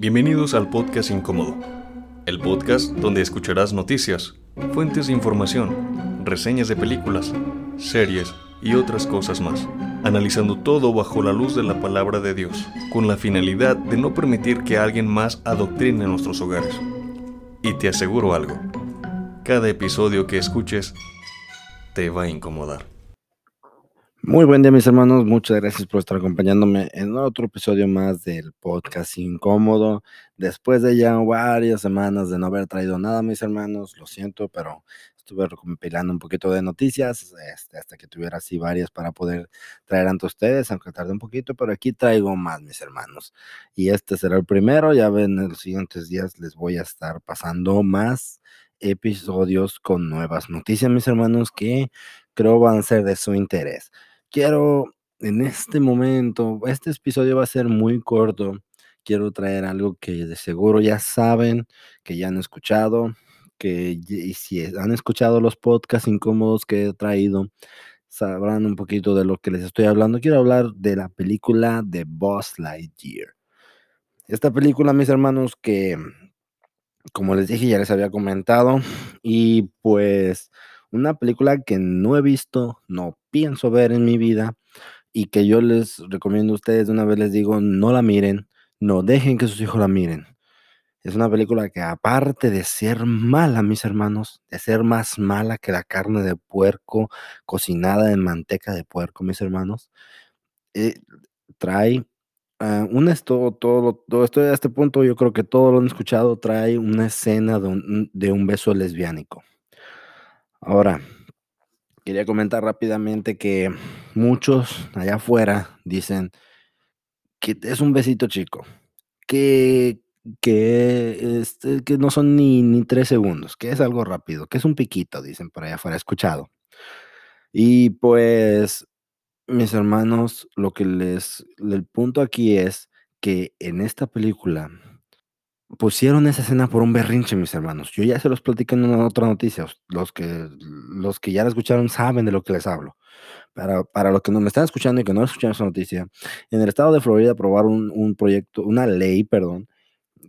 Bienvenidos al podcast Incómodo, el podcast donde escucharás noticias, fuentes de información, reseñas de películas, series y otras cosas más, analizando todo bajo la luz de la palabra de Dios, con la finalidad de no permitir que alguien más adoctrine nuestros hogares. Y te aseguro algo, cada episodio que escuches te va a incomodar. Muy buen día mis hermanos, muchas gracias por estar acompañándome en otro episodio más del podcast incómodo. Después de ya varias semanas de no haber traído nada mis hermanos, lo siento, pero estuve recompilando un poquito de noticias este, hasta que tuviera así varias para poder traer ante ustedes, aunque tarde un poquito, pero aquí traigo más mis hermanos. Y este será el primero, ya ven, en los siguientes días les voy a estar pasando más episodios con nuevas noticias mis hermanos que creo van a ser de su interés quiero en este momento, este episodio va a ser muy corto. Quiero traer algo que de seguro ya saben, que ya han escuchado, que y si han escuchado los podcasts incómodos que he traído, sabrán un poquito de lo que les estoy hablando. Quiero hablar de la película de Boss Lightyear. Esta película, mis hermanos, que como les dije, ya les había comentado, y pues una película que no he visto, no pienso ver en mi vida y que yo les recomiendo a ustedes, de una vez les digo, no la miren, no dejen que sus hijos la miren. Es una película que aparte de ser mala, mis hermanos, de ser más mala que la carne de puerco cocinada en manteca de puerco, mis hermanos, eh, trae uh, un esto, todo, todo esto a este punto, yo creo que todos lo han escuchado, trae una escena de un, de un beso lesbiánico. Ahora, quería comentar rápidamente que muchos allá afuera dicen que es un besito chico, que, este, que no son ni, ni tres segundos, que es algo rápido, que es un piquito, dicen por allá afuera, escuchado. Y pues, mis hermanos, lo que les, el punto aquí es que en esta película pusieron esa escena por un berrinche, mis hermanos. Yo ya se los platiqué en una otra noticia. Los que, los que ya la escucharon saben de lo que les hablo. Para, para los que no me están escuchando y que no escucharon esa noticia, en el estado de Florida aprobaron un, un proyecto, una ley, perdón,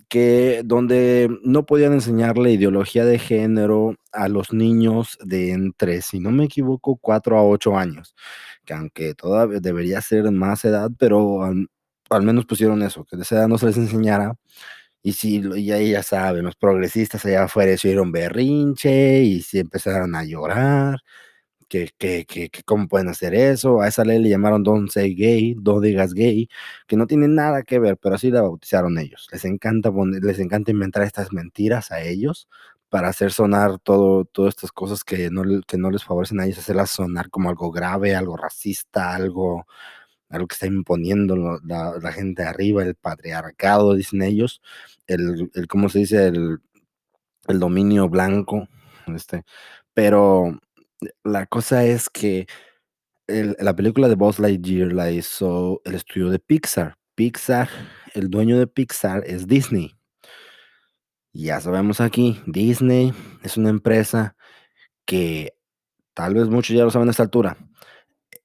que donde no podían enseñarle ideología de género a los niños de entre, si no me equivoco, 4 a 8 años, que aunque todavía debería ser más edad, pero al, al menos pusieron eso, que de esa edad no se les enseñara y sí, y ahí ya saben, los progresistas allá afuera hicieron berrinche y sí empezaron a llorar, que, que, que, cómo pueden hacer eso. A esa ley le llamaron Don't Say Gay, Don't Digas Gay, que no tiene nada que ver, pero así la bautizaron ellos. Les encanta, les encanta inventar estas mentiras a ellos para hacer sonar todo, todas estas cosas que no, que no les favorecen a ellos, hacerlas sonar como algo grave, algo racista, algo algo que está imponiendo la, gente arriba, el patriarcado, dicen ellos, el, ¿cómo se dice? El, dominio blanco, este, pero la cosa es que la película de Buzz Lightyear la hizo el estudio de Pixar. Pixar, el dueño de Pixar es Disney. Ya sabemos aquí, Disney es una empresa que tal vez muchos ya lo saben a esta altura.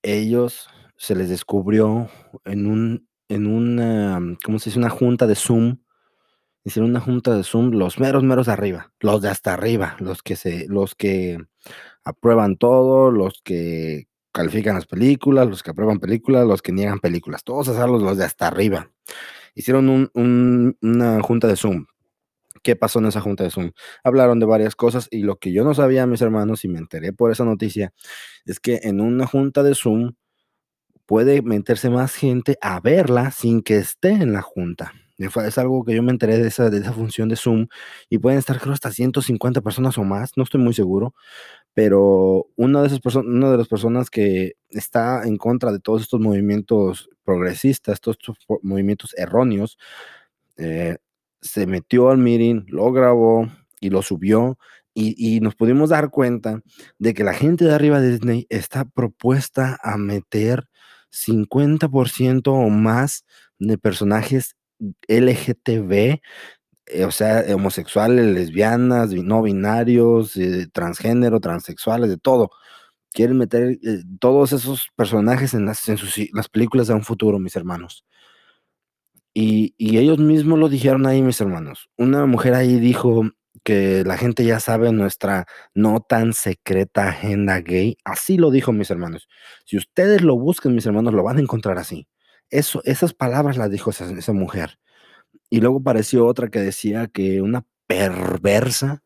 Ellos se les descubrió en un, en una, ¿cómo se dice? Una junta de Zoom. Hicieron una junta de Zoom, los meros, meros de arriba, los de hasta arriba, los que se, los que aprueban todo, los que califican las películas, los que aprueban películas, los que niegan películas, todos esos los, de hasta arriba. Hicieron un, un, una junta de Zoom. ¿Qué pasó en esa junta de Zoom? Hablaron de varias cosas y lo que yo no sabía, mis hermanos, y me enteré por esa noticia, es que en una junta de Zoom puede meterse más gente a verla sin que esté en la junta. Es algo que yo me enteré de esa, de esa función de Zoom y pueden estar creo hasta 150 personas o más, no estoy muy seguro, pero una de esas personas, una de las personas que está en contra de todos estos movimientos progresistas, todos estos movimientos erróneos, eh, se metió al meeting, lo grabó y lo subió y, y, nos pudimos dar cuenta de que la gente de arriba de Disney está propuesta a meter 50% o más de personajes LGTB, eh, o sea, homosexuales, lesbianas, no binarios, eh, transgénero, transexuales, de todo. Quieren meter eh, todos esos personajes en, las, en sus, las películas de un futuro, mis hermanos. Y, y ellos mismos lo dijeron ahí, mis hermanos. Una mujer ahí dijo que la gente ya sabe nuestra no tan secreta agenda gay. Así lo dijo, mis hermanos. Si ustedes lo buscan, mis hermanos, lo van a encontrar así. Eso, esas palabras las dijo esa, esa mujer. Y luego apareció otra que decía que una perversa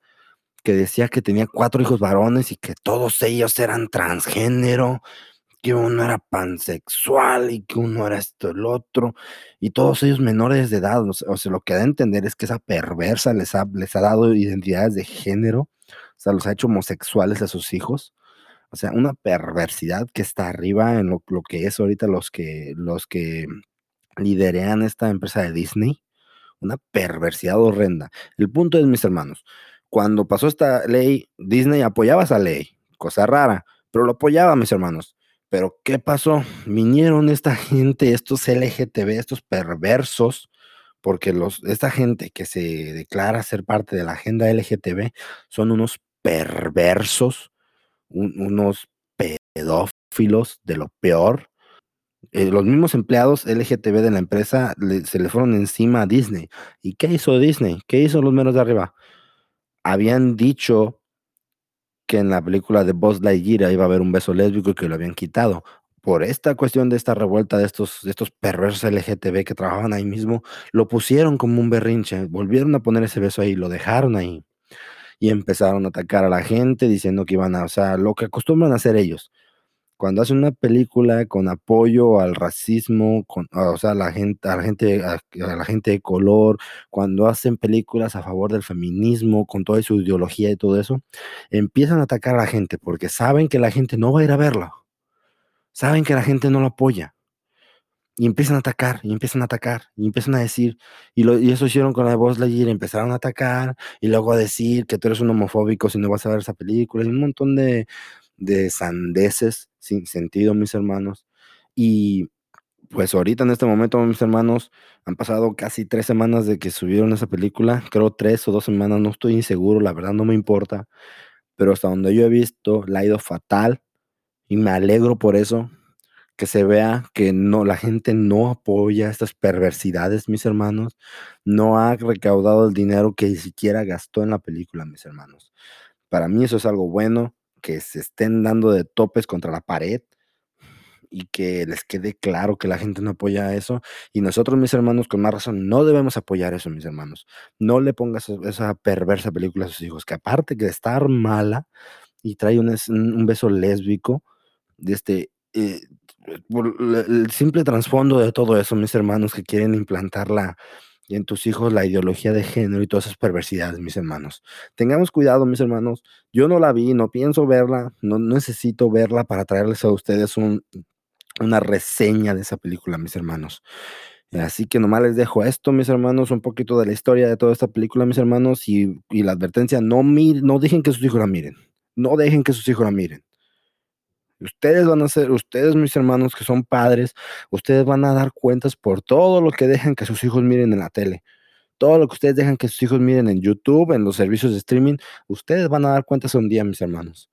que decía que tenía cuatro hijos varones y que todos ellos eran transgénero, que uno era pansexual y que uno era esto, el otro, y todos ellos menores de edad. O sea, lo que da a entender es que esa perversa les ha, les ha dado identidades de género, o sea, los ha hecho homosexuales a sus hijos. O sea, una perversidad que está arriba en lo, lo que es ahorita los que, los que liderean esta empresa de Disney. Una perversidad horrenda. El punto es, mis hermanos, cuando pasó esta ley, Disney apoyaba esa ley, cosa rara, pero lo apoyaba, mis hermanos. Pero ¿qué pasó? Vinieron esta gente, estos LGTB, estos perversos, porque los, esta gente que se declara ser parte de la agenda LGTB son unos perversos, un, unos pedófilos de lo peor. Eh, los mismos empleados LGTB de la empresa se le fueron encima a Disney. ¿Y qué hizo Disney? ¿Qué hizo los menos de arriba? habían dicho que en la película de Buzz Lightyear iba a haber un beso lésbico y que lo habían quitado. Por esta cuestión de esta revuelta de estos, de estos perversos LGTB que trabajaban ahí mismo, lo pusieron como un berrinche, volvieron a poner ese beso ahí, lo dejaron ahí. Y empezaron a atacar a la gente diciendo que iban a, o sea, lo que acostumbran a hacer ellos, cuando hacen una película con apoyo al racismo, con, o sea, la gente, a la gente, a, a la gente de color, cuando hacen películas a favor del feminismo, con toda su ideología y todo eso, empiezan a atacar a la gente porque saben que la gente no va a ir a verla. Saben que la gente no lo apoya. Y empiezan a atacar, y empiezan a atacar, y empiezan a decir, y, lo, y eso hicieron con la de Buzz Lightyear, empezaron a atacar, y luego a decir que tú eres un homofóbico si no vas a ver esa película, y un montón de, de sandeces sin sentido, mis hermanos. Y pues ahorita en este momento, mis hermanos, han pasado casi tres semanas de que subieron esa película, creo tres o dos semanas, no estoy inseguro, la verdad no me importa, pero hasta donde yo he visto, la ha ido fatal y me alegro por eso, que se vea que no, la gente no apoya estas perversidades, mis hermanos, no ha recaudado el dinero que ni siquiera gastó en la película, mis hermanos. Para mí eso es algo bueno, que se estén dando de topes contra la pared y que les quede claro que la gente no apoya eso. Y nosotros, mis hermanos, con más razón, no debemos apoyar eso, mis hermanos. No le pongas esa perversa película a sus hijos, que aparte de estar mala y trae un, beso lésbico, de este, eh, el simple trasfondo de todo eso, mis hermanos, que quieren implantar la, y en tus hijos la ideología de género y todas esas perversidades, mis hermanos. Tengamos cuidado, mis hermanos. Yo no la vi, no pienso verla, no necesito verla para traerles a ustedes un, una reseña de esa película, mis hermanos. Así que nomás les dejo esto, mis hermanos, un poquito de la historia de toda esta película, mis hermanos, y, y la advertencia, no, mir, no dejen que sus hijos la miren. No dejen que sus hijos la miren. Ustedes van a ser, ustedes mis hermanos que son padres, ustedes van a dar cuentas por todo lo que dejan que sus hijos miren en la tele. Todo lo que ustedes dejan que sus hijos miren en YouTube, en los servicios de streaming, ustedes van a dar cuentas un día, mis hermanos.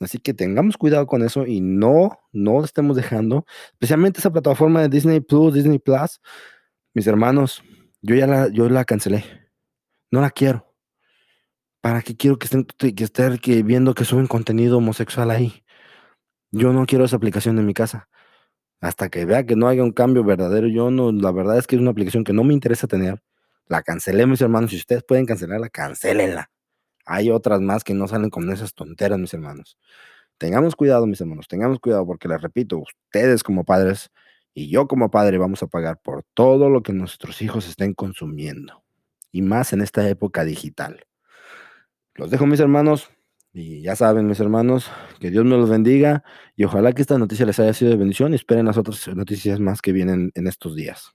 Así que tengamos cuidado con eso y no, no estemos dejando, especialmente esa plataforma de Disney Plus, Disney Plus. Mis hermanos, yo ya la, yo la cancelé. No la quiero. ¿Para qué quiero que estén, que estén que viendo que suben contenido homosexual ahí? Yo no quiero esa aplicación en mi casa. Hasta que vea que no haya un cambio verdadero, yo no, la verdad es que es una aplicación que no me interesa tener. La cancelé, mis hermanos. Si ustedes pueden cancelarla, cancélenla. Hay otras más que no salen con esas tonteras, mis hermanos. Tengamos cuidado, mis hermanos, tengamos cuidado porque les repito, ustedes como padres y yo como padre vamos a pagar por todo lo que nuestros hijos estén consumiendo. Y más en esta época digital. Los dejo, mis hermanos. Y ya saben, mis hermanos, que Dios me los bendiga y ojalá que esta noticia les haya sido de bendición y esperen las otras noticias más que vienen en estos días.